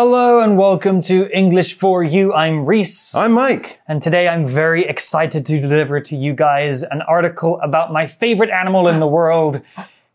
Hello and welcome to English for You. I'm Reese. I'm Mike. And today I'm very excited to deliver to you guys an article about my favorite animal in the world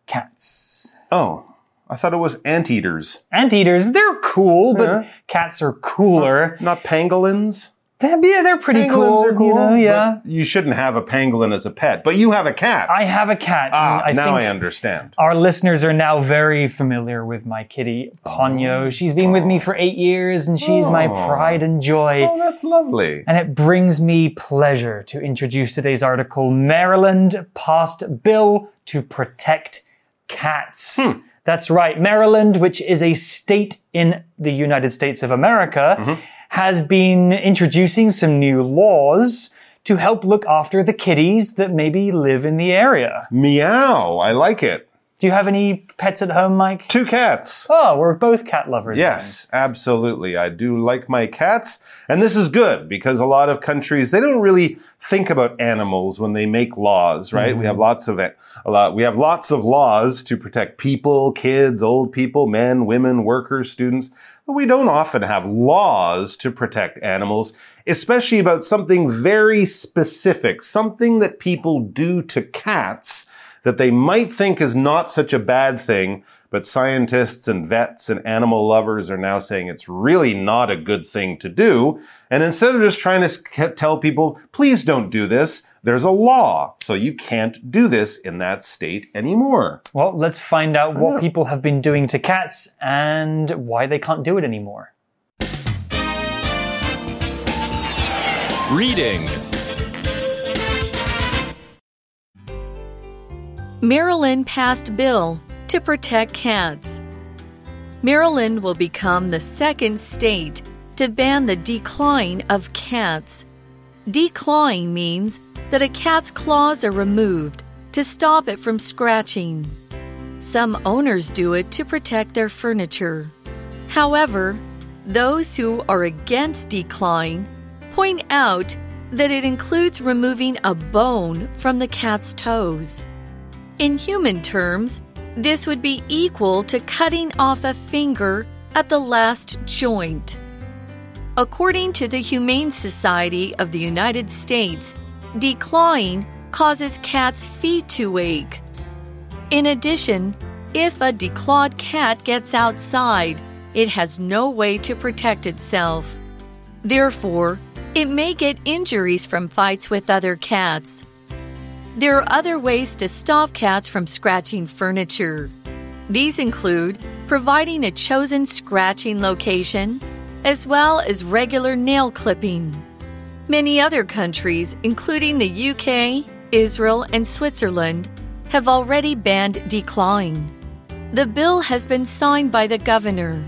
cats. Oh, I thought it was anteaters. Anteaters, they're cool, but Yeah. cats are cooler. Not pangolins. They're, yeah, they're pretty Pangolins cool, are cool. you know, yeah. You shouldn't have a pangolin as a pet, but you have a cat. I have a cat. ah, I now I understand. Our listeners are now very familiar with my kitty, Ponyo. She's been with me for eight years and she's my Oh. pride and joy. Oh, that's lovely. And it brings me pleasure to introduce today's article Maryland passed bill to protect cats. That's right. Maryland, which is a state in the United States of America, has been introducing some new laws to help look after the kitties that maybe live in the area. Meow. I like it. Do you have any pets at home, Mike? Two cats. Oh, we're both cat lovers. then. Yes, absolutely. I do like my cats. And this is good because a lot of countries, they don't really think about animals when they make laws, right? We have mm-hmm. lots of it. A lot, we have lots of laws to protect people, kids, old people, men, women, workers, students. But we don't often have laws to protect animals, especially about something very specific, something that people do to cats that they might think is not such a bad thing, but scientists and vets and animal lovers are now saying it's really not a good thing to do. And instead of just trying to tell people, please don't do this, there's a law. So you can't do this in that state anymore. Well, let's find out what people have been doing to cats and why they can't do it anymore. Reading Maryland passed bill to protect cats. Maryland will become the second state to ban the declawing of cats. Declawing means that a cat's claws are removed to stop it from scratching. Some owners do it to protect their furniture. However, those who are against declawing point out that it includes removing a bone from the cat's toes. In human terms, this would be equal to cutting off a finger at the last joint. According to the Humane Society of the United States, declawing causes cats' feet to ache. In addition, if a declawed cat gets outside, it has no way to protect itself. Therefore, it may get injuries from fights with other cats. There are other ways to stop cats from scratching furniture. These include providing a chosen scratching location, as well as regular nail clipping. Many other countries, including the UK, Israel, and Switzerland, have already banned declawing. The bill has been signed by the governor,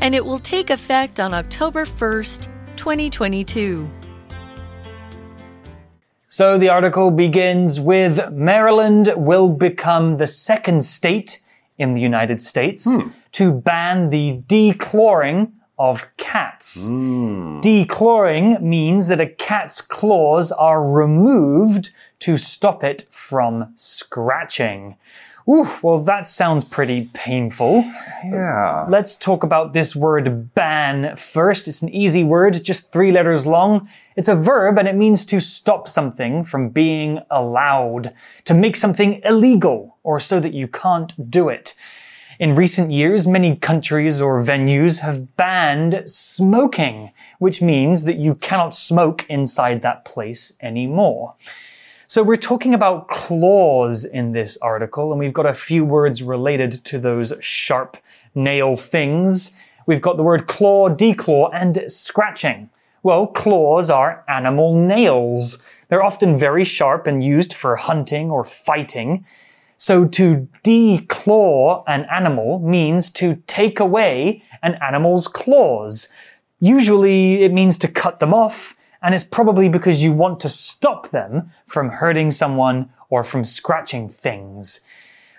and it will take effect on October 1st, 2022. So the article begins with Maryland will become the second state in the United States hmm. to ban the declawing of cats. Hmm. Declawing means that a cat's claws are removed to stop it from scratching. Ooh, well, that sounds pretty painful. Yeah. Let's talk about this word ban first. It's an easy word, just three letters long. It's a verb and it means to stop something from being allowed, to make something illegal, or so that you can't do it. In recent years, many countries or venues have banned smoking, which means that you cannot smoke inside that place anymore. So we're talking about claws in this article, and we've got a few words related to those sharp nail things. We've got the word claw, declaw, and scratching. Well, claws are animal nails. They're often very sharp and used for hunting or fighting. So to declaw an animal means to take away an animal's claws. Usually it means to cut them off, and it's probably because you want to stop them from hurting someone or from scratching things.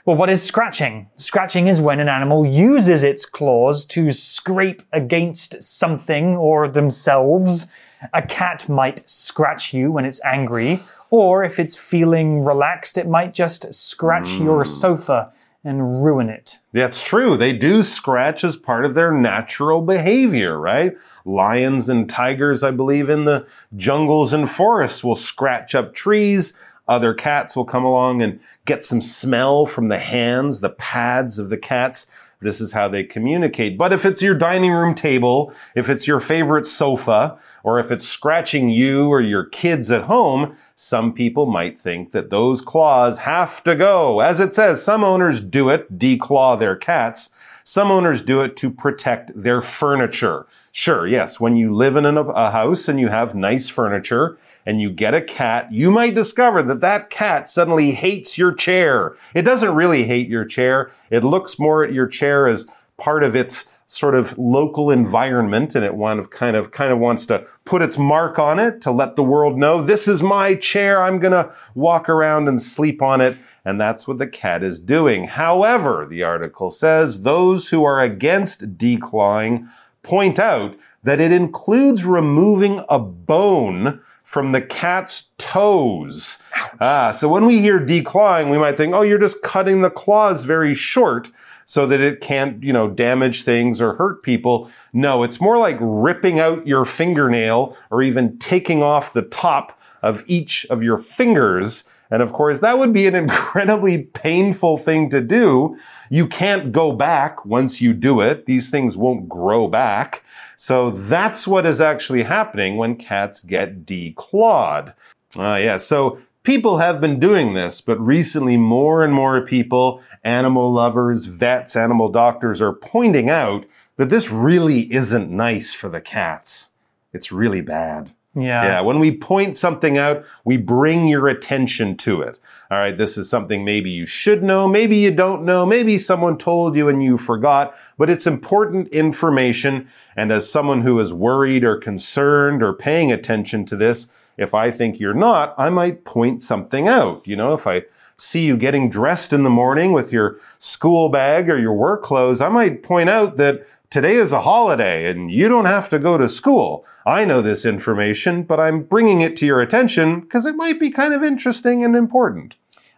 Well, what is scratching? Scratching is when an animal uses its claws to scrape against something or themselves. A cat might scratch you when it's angry, or if it's feeling relaxed, it might just scratch your mm. sofa and ruin it. That's true. They do scratch as part of their natural behavior, right? Lions and tigers, I believe, in the jungles and forests will scratch up trees. Other cats will come along and get some smell from the hands, the pads of the cats. This is how they communicate. But if it's your dining room table, if it's your favorite sofa, or if it's scratching you or your kids at home, some people might think that those claws have to go. As it says, some owners do it, declaw their cats. Some owners do it to protect their furniture. Sure, yes, when you live in a house and you have nice furniture and you get a cat, you might discover that that cat suddenly hates your chair. It doesn't really hate your chair. It looks more at your chair as part of its sort of local environment and it want of kind of kind of wants to put its mark on it to let the world know this is my chair I'm going to walk around and sleep on it and that's what the cat is doing however the article says those who are against declawing point out that it includes removing a bone from the cat's toes. Ah, so when we hear declawing, we might think, oh, you're just cutting the claws very short so that it can't, you know, damage things or hurt people. No, it's more like ripping out your fingernail or even taking off the top of each of your fingers. And of course, that would be an incredibly painful thing to do. You can't go back once you do it. These things won't grow back. So that's what is actually happening when cats get declawed. Uh, yeah, so people have been doing this, but recently more and more people animal lovers, vets, animal doctors are pointing out that this really isn't nice for the cats. It's really bad. Yeah. Yeah. When we point something out, we bring your attention to it. All right. This is something maybe you should know. Maybe you don't know. Maybe someone told you and you forgot, but it's important information. And as someone who is worried or concerned or paying attention to this, if I think you're not, I might point something out. You know, if I see you getting dressed in the morning with your school bag or your work clothes, I might point out that today is a holiday and you don't have to go to school. I know this information, but I'm bringing it to your attention because it might be kind of interesting and important.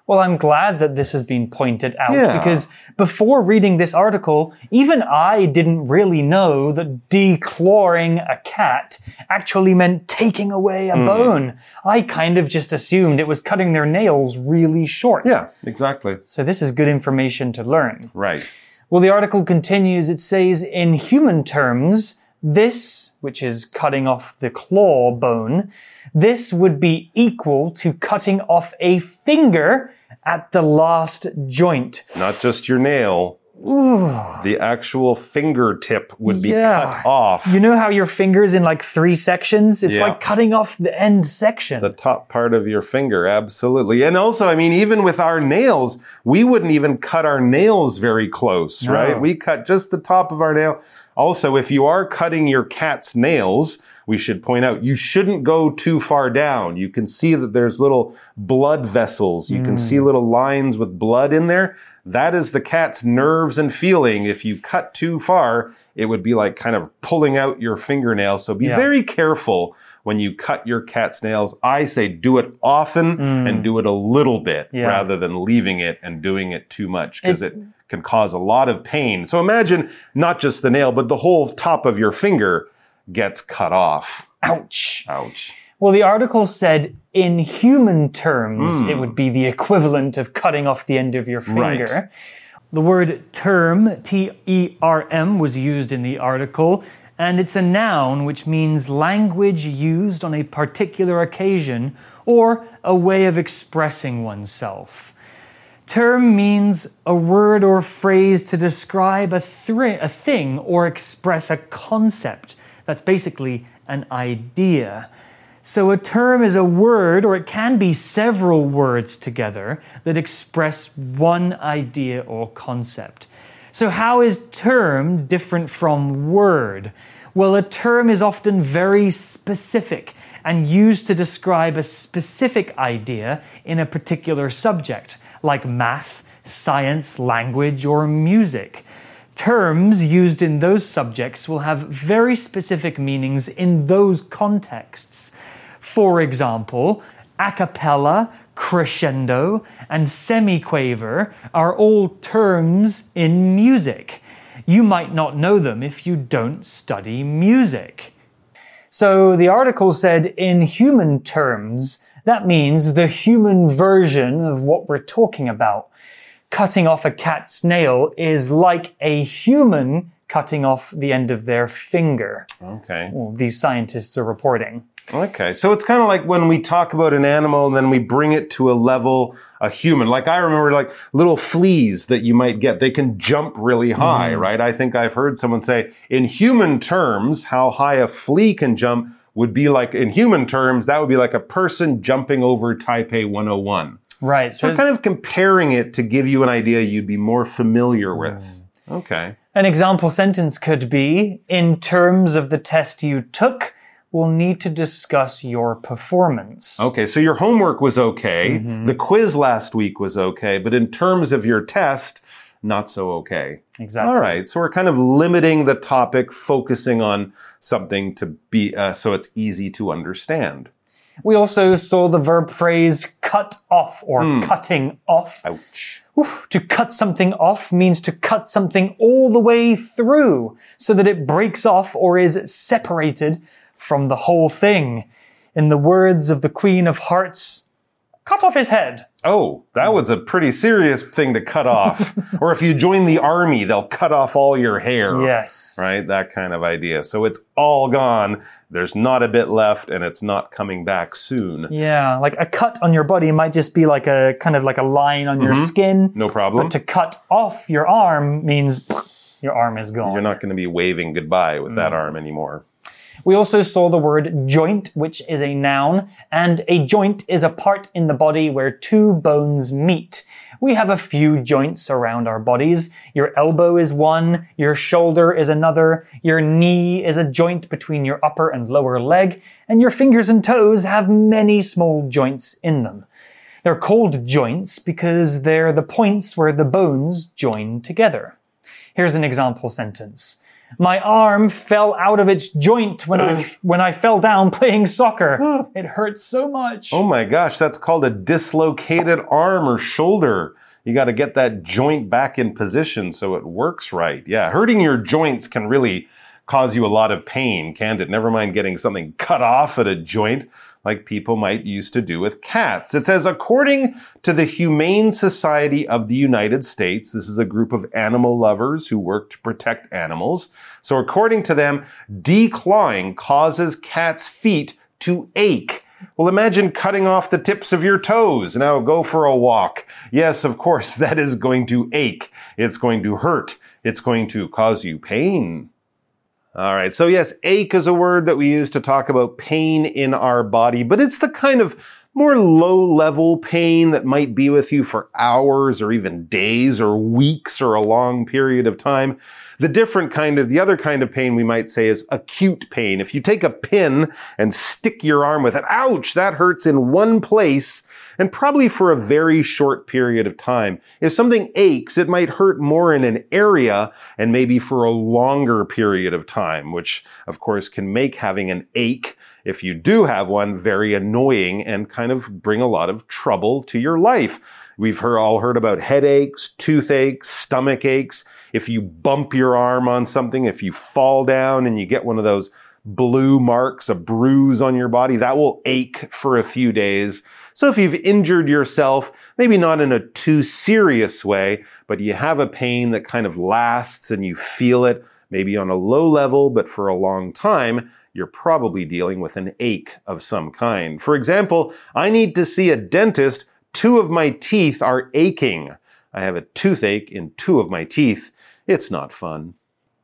Well, I'm glad that this has been pointed out Yeah. because before reading this article, even I didn't really know that declawing a cat actually meant taking away a hmm. bone. I kind of just assumed it was cutting their nails really short. Yeah, exactly. So this is good information to learn. Right. Well, the article continues. It says, in human terms, this, which is cutting off the claw bone, this would be equal to cutting off a finger at the last joint. Not just your nail. The actual fingertip would be Yeah. cut off. You know how your finger's in like three sections? It's Yeah. like cutting off the end section. the top part of your finger, absolutely. And also, I mean, even with our nails, we wouldn't even cut our nails very close, No. right? We cut just the top of our nail. Also, if you are cutting your cat's nails, we should point out you shouldn't go too far down. You can see that there's little blood vessels. You can see mm. little lines with blood in there. That is the cat's nerves and feeling. If you cut too far, it would be like kind of pulling out your fingernail. So be Yeah. very careful when you cut your cat's nails. I say do it often mm. and do it a little bit Yeah. rather than leaving it and doing it too much because it, can cause a lot of pain. So imagine not just the nail, but the whole top of your finger gets cut off. Ouch. Ouch. Well, the article said in human terms, Hmm. it would be the equivalent of cutting off the end of your finger. Right. The word term, T E R M, was used in the article, and it's a noun which means language used on a particular occasion or a way of expressing oneself. Term means a word or phrase to describe a, thri- a thing or express a concept. That's basically an idea. So a term is a word, or it can be several words together that express one idea or concept. So, how is term different from word? Well, a term is often very specific and used to describe a specific idea in a particular subject, like math, science, language, or music. Terms used in those subjects will have very specific meanings in those contexts. For example, a cappella, crescendo, and semiquaver are all terms in music. You might not know them if you don't study music. So the article said in human terms, that means the human version of what we're talking about. Cutting off a cat's nail is like a human cutting off the end of their finger. Okay. Well, these scientists are reporting. Okay. So it's kind of like when we talk about an animal and then we bring it to a level, a human. Like I remember like little fleas that you might get. They can jump really high, mm-hmm. right? I think I've heard someone say in human terms, how high a flea can jump would be like, in human terms, that would be like a person jumping over Taipei 101. Right. So So kind of comparing it to give you an idea you'd be more familiar with. Mm. Okay. An example sentence could be In terms of the test you took, we'll need to discuss your performance. Okay, so your homework was okay. The quiz last week was okay, but in terms of your test, not so okay. Exactly. All right, so we're kind of limiting the topic, focusing on something to be uh, so it's easy to understand. We also saw the verb phrase cut off or cutting off. Ouch. Oof, to cut something off means to cut something all the way through so that it breaks off or is separated from the whole thing. In the words of the Queen of Hearts, cut off his head. Oh, that was a pretty serious thing to cut off. or if you join the army, they'll cut off all your hair. Yes. Right? That kind of idea. So it's all gone. There's not a bit left and it's not coming back soon. Yeah, like a cut on your body might just be like a kind of like a line on your mm-hmm. skin. No problem. But to cut off your arm means your arm is gone. You're not going to be waving goodbye with that mm. arm anymore. We also saw the word joint, which is a noun, and a joint is a part in the body where two bones meet. We have a few joints around our bodies. Your elbow is one, your shoulder is another, your knee is a joint between your upper and lower leg, and your fingers and toes have many small joints in them. They're called joints because they're the points where the bones join together. Here's an example sentence. My arm fell out of its joint when I when I fell down playing soccer. It hurts so much. Oh my gosh, that's called a dislocated arm or shoulder. You got to get that joint back in position so it works right. Yeah, hurting your joints can really cause you a lot of pain, can't it? Never mind getting something cut off at a joint like people might used to do with cats. It says, according to the Humane Society of the United States, this is a group of animal lovers who work to protect animals. So according to them, declawing causes cats' feet to ache. Well, imagine cutting off the tips of your toes. Now go for a walk. Yes, of course, that is going to ache. It's going to hurt. It's going to cause you pain. All right. So yes, ache is a word that we use to talk about pain in our body, but it's the kind of more low level pain that might be with you for hours or even days or weeks or a long period of time. The different kind of, the other kind of pain we might say is acute pain. If you take a pin and stick your arm with it, ouch, that hurts in one place and probably for a very short period of time. If something aches, it might hurt more in an area and maybe for a longer period of time, which of course can make having an ache if you do have one, very annoying and kind of bring a lot of trouble to your life. We've heard, all heard about headaches, toothaches, stomach aches. If you bump your arm on something, if you fall down and you get one of those blue marks, a bruise on your body, that will ache for a few days. So if you've injured yourself, maybe not in a too serious way, but you have a pain that kind of lasts and you feel it, maybe on a low level, but for a long time, you're probably dealing with an ache of some kind. For example, I need to see a dentist. Two of my teeth are aching. I have a toothache in two of my teeth. It's not fun.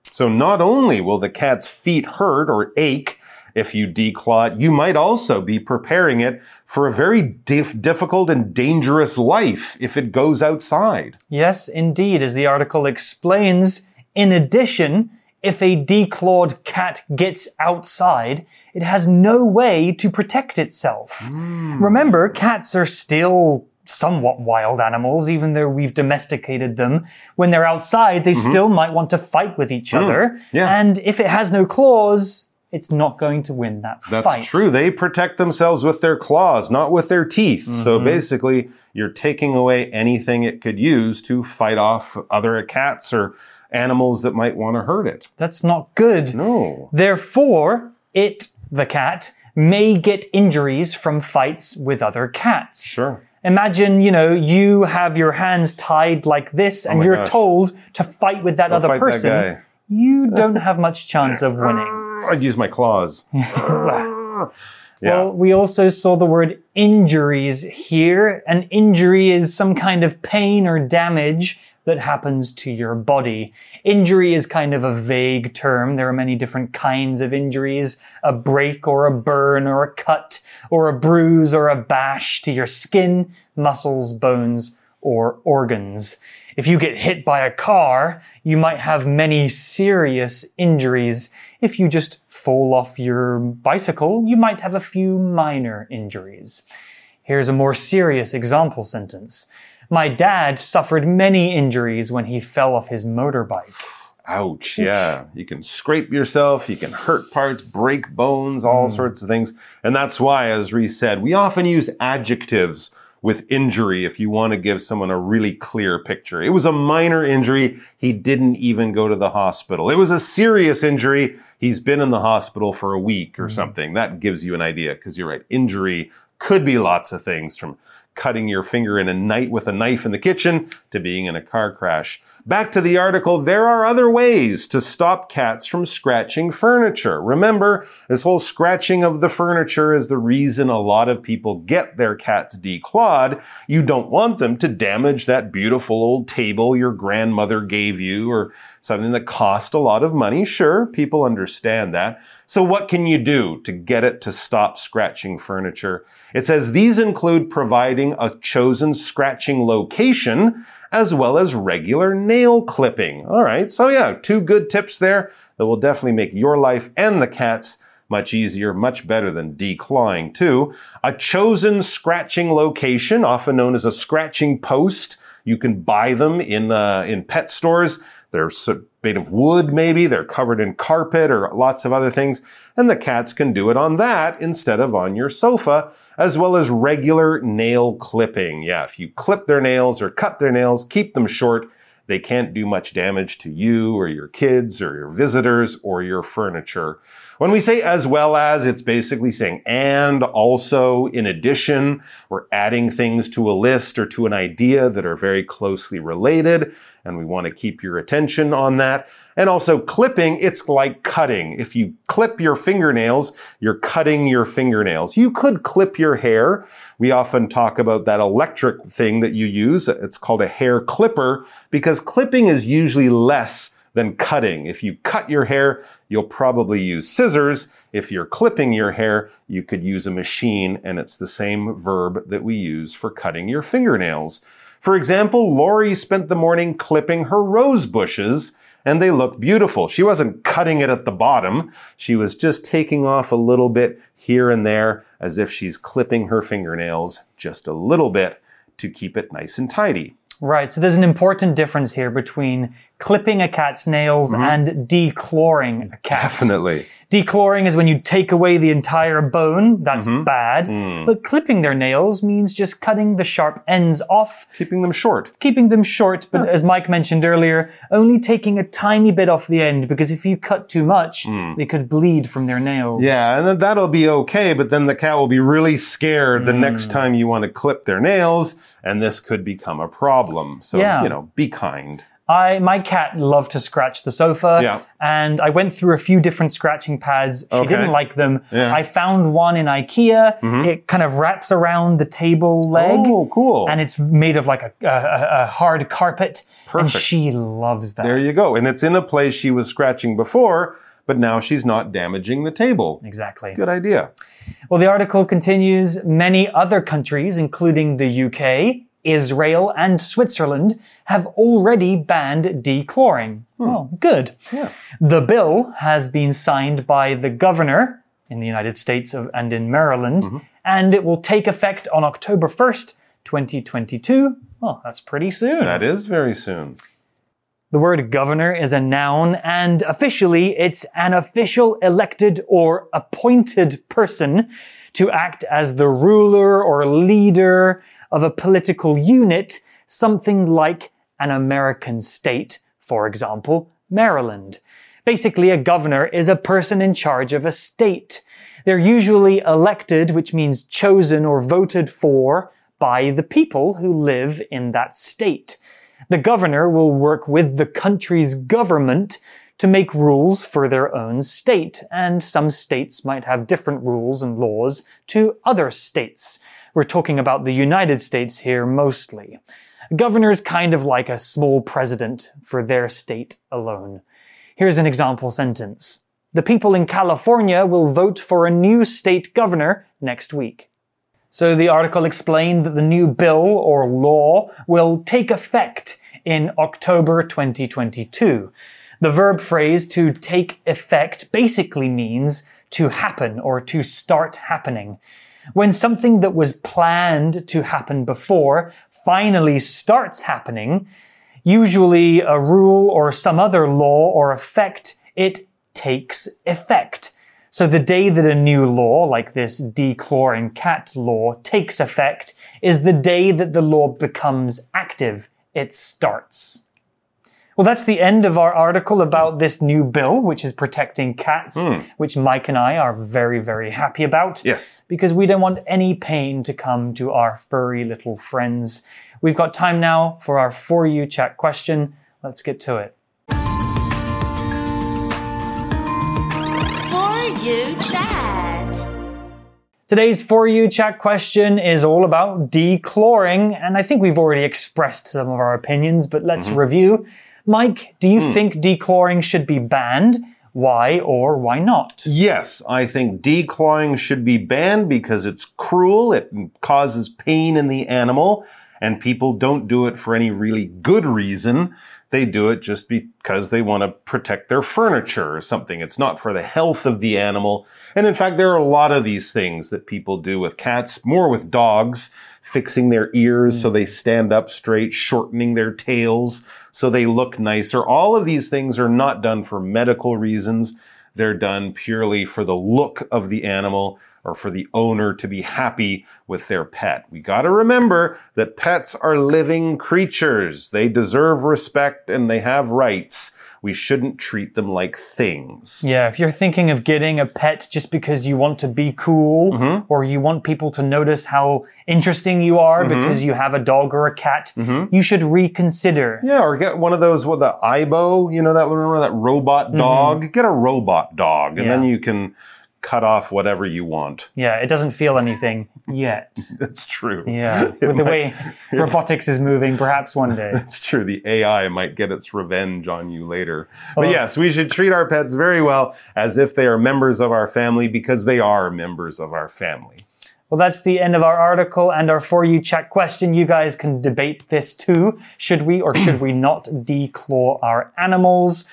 So not only will the cat's feet hurt or ache if you declaw you might also be preparing it for a very dif- difficult and dangerous life if it goes outside. Yes, indeed, as the article explains. In addition, if a declawed cat gets outside, it has no way to protect itself. Hmm. Remember, cats are still somewhat wild animals, even though we've domesticated them. When they're outside, they mm-hmm. still might want to fight with each hmm. other. yeah. And if it has no claws, it's not going to win that That's fight. That's true. They protect themselves with their claws, not with their teeth. So mm-hmm. basically, you're taking away anything it could use to fight off other cats or animals that might want to hurt it. That's not good. No. Therefore, it, the cat, may get injuries from fights with other cats. Sure. Imagine, you know, you have your hands tied like this oh and Oh you're gosh. told to fight with that other that person. guy. You don't have much chance of winning. I'd use my claws. Well, we also saw the word injuries here. An injury is some kind of pain or damage that happens to your body. Injury is kind of a vague term. There are many different kinds of injuries a break or a burn or a cut or a bruise or a bash to your skin, muscles, bones, or organs. If you get hit by a car, you might have many serious injuries. If you just fall off your bicycle, you might have a few minor injuries. Here's a more serious example sentence. My dad suffered many injuries when he fell off his motorbike. Ouch. Yeah. You can scrape yourself, you can hurt parts, break bones, all hmm. sorts of things. And that's why, as Reese said, we often use adjectives with injury if you want to give someone a really clear picture. It was a minor injury. He didn't even go to the hospital. It was a serious injury. He's been in the hospital for a week or mm-hmm. something. That gives you an idea because you're right. Injury could be lots of things from cutting your finger in a night with a knife in the kitchen to being in a car crash. Back to the article, there are other ways to stop cats from scratching furniture. Remember, this whole scratching of the furniture is the reason a lot of people get their cats declawed. You don't want them to damage that beautiful old table your grandmother gave you or something that cost a lot of money. Sure, people understand that. So what can you do to get it to stop scratching furniture? It says these include providing a chosen scratching location as well as regular nail clipping. All right. So yeah, two good tips there that will definitely make your life and the cat's much easier, much better than declawing too. A chosen scratching location, often known as a scratching post. You can buy them in uh, in pet stores. They're made of wood, maybe. They're covered in carpet or lots of other things. And the cats can do it on that instead of on your sofa, as well as regular nail clipping. Yeah, if you clip their nails or cut their nails, keep them short, they can't do much damage to you or your kids or your visitors or your furniture. When we say as well as, it's basically saying and also in addition, we're adding things to a list or to an idea that are very closely related. And we want to keep your attention on that. And also clipping, it's like cutting. If you clip your fingernails, you're cutting your fingernails. You could clip your hair. We often talk about that electric thing that you use. It's called a hair clipper because clipping is usually less than cutting. If you cut your hair, you'll probably use scissors. If you're clipping your hair, you could use a machine and it's the same verb that we use for cutting your fingernails. For example, Lori spent the morning clipping her rose bushes and they look beautiful. She wasn't cutting it at the bottom. She was just taking off a little bit here and there as if she's clipping her fingernails just a little bit to keep it nice and tidy. Right, so there's an important difference here between clipping a cat's nails mm-hmm. and declawing a cat. Definitely. Declawing is when you take away the entire bone, that's mm-hmm. bad. Mm. But clipping their nails means just cutting the sharp ends off, Keeping them short. keeping them short, but as Mike mentioned earlier, only taking a tiny bit off the end because if you cut too much, mm. they could bleed from their nails. Yeah, and then that'll be okay, but then the cat will be really scared the next mm. time you want to clip their nails, and this could become a problem. So, Yeah. you know, be kind. I my cat loved to scratch the sofa, Yeah. and I went through a few different scratching pads. She Okay. didn't like them. Yeah. Mm-hmm. I found one in IKEA. It kind of wraps around the table leg, Oh, cool. and it's made of like a, a, a hard carpet. And Perfect. she loves that. there you go. And it's in a place she was scratching before, but now she's not damaging the table. exactly. Good idea. Well, the article continues. Many other countries, including the UK, Israel, and Switzerland, have already banned declawing. Oh, hmm. good. Yeah. The bill has been signed by the governor in the United States of, and in Maryland, mm-hmm. and it will take effect on October 1st, 2022. Oh, that's pretty soon. That is very soon. The word governor is a noun, and officially it's an official elected or appointed person to act as the ruler or leader of a political unit, something like an American state, for example, Maryland. Basically, a governor is a person in charge of a state. They're usually elected, which means chosen or voted for by the people who live in that state. The governor will work with the country's government to make rules for their own state, and some states might have different rules and laws to other states. We're talking about the United States here mostly. A governor is kind of like a small president for their state alone. Here's an example sentence. The people in California will vote for a new state governor next week. So the article explained that the new bill or law will take effect in October 2022. The verb phrase to take effect basically means to happen or to start happening. When something that was planned to happen before finally starts happening, usually a rule or some other law or effect, it takes effect. So the day that a new law, like this declawing cat law, takes effect is the day that the law becomes active. It starts. Well, that's the end of our article about this new bill, which is protecting cats, hmm. which Mike and I are very, very happy about. Yes. Because we don't want any pain to come to our furry little friends. We've got time now for our For You chat question. Let's get to it. For you chat. Today's For You chat question is all about declawing, and I think we've already expressed some of our opinions, but let's mm-hmm. review. Mike, do you hmm. think declawing should be banned? Why or why not? Yes, I think declawing should be banned because it's cruel, it causes pain in the animal, and people don't do it for any really good reason. They do it just because they want to protect their furniture or something. It's not for the health of the animal. And in fact, there are a lot of these things that people do with cats, more with dogs, fixing their ears so mm. they stand up straight, shortening their tails so they look nicer. All of these things are not done for medical reasons. They're done purely for the look of the animal or for the owner to be happy with their pet. We got to remember that pets are living creatures. They deserve respect and they have rights. We shouldn't treat them like things. Yeah, if you're thinking of getting a pet just because you want to be cool mm-hmm. or you want people to notice how interesting you are mm-hmm. because you have a dog or a cat, mm-hmm. you should reconsider. Yeah, or get one of those with the Aibo, you know that remember that robot dog? Get a robot dog and then you can cut off whatever you want. Yeah, it doesn't feel anything yet. That's true. Yeah, It with the might- way robotics is moving, perhaps one day. It's true. The AI might get its revenge on you later. But yes, we should treat our pets very well as if they are members of our family because they are members of our family. Well, that's the end of our article and our For You chat question. You guys can debate this too. Should we or should we not declaw our animals?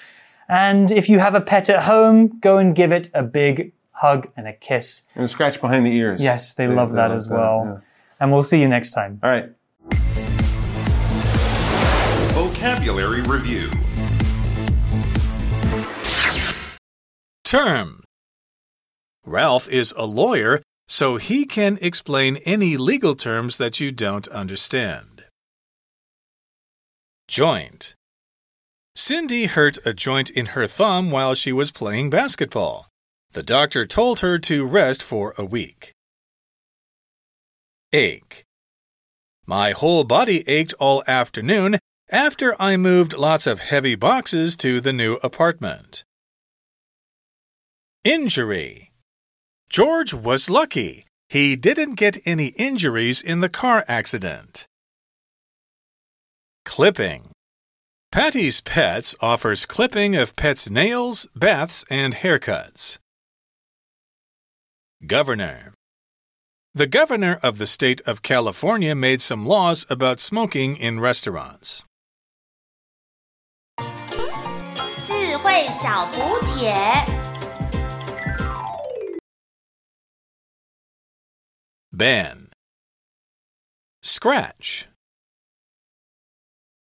And if you have a pet at home, go and give it a big hug and a kiss. And a scratch behind the ears. Yes, they, love that love as well. yeah. And we'll see you next time. All right. Vocabulary Review Term Ralph is a lawyer, so he can explain any legal terms that you don't understand. Joint Cindy hurt a joint in her thumb while she was playing basketball. The doctor told her to rest for a week. Ache My whole body ached all afternoon after I moved lots of heavy boxes to the new apartment. Injury George was lucky. He didn't get any injuries in the car accident. Clipping Patty's Pets offers clipping of pets' nails, baths, and haircuts. Governor The governor of the state of California made some laws about smoking in restaurants. 智慧小补帖。 Ban Scratch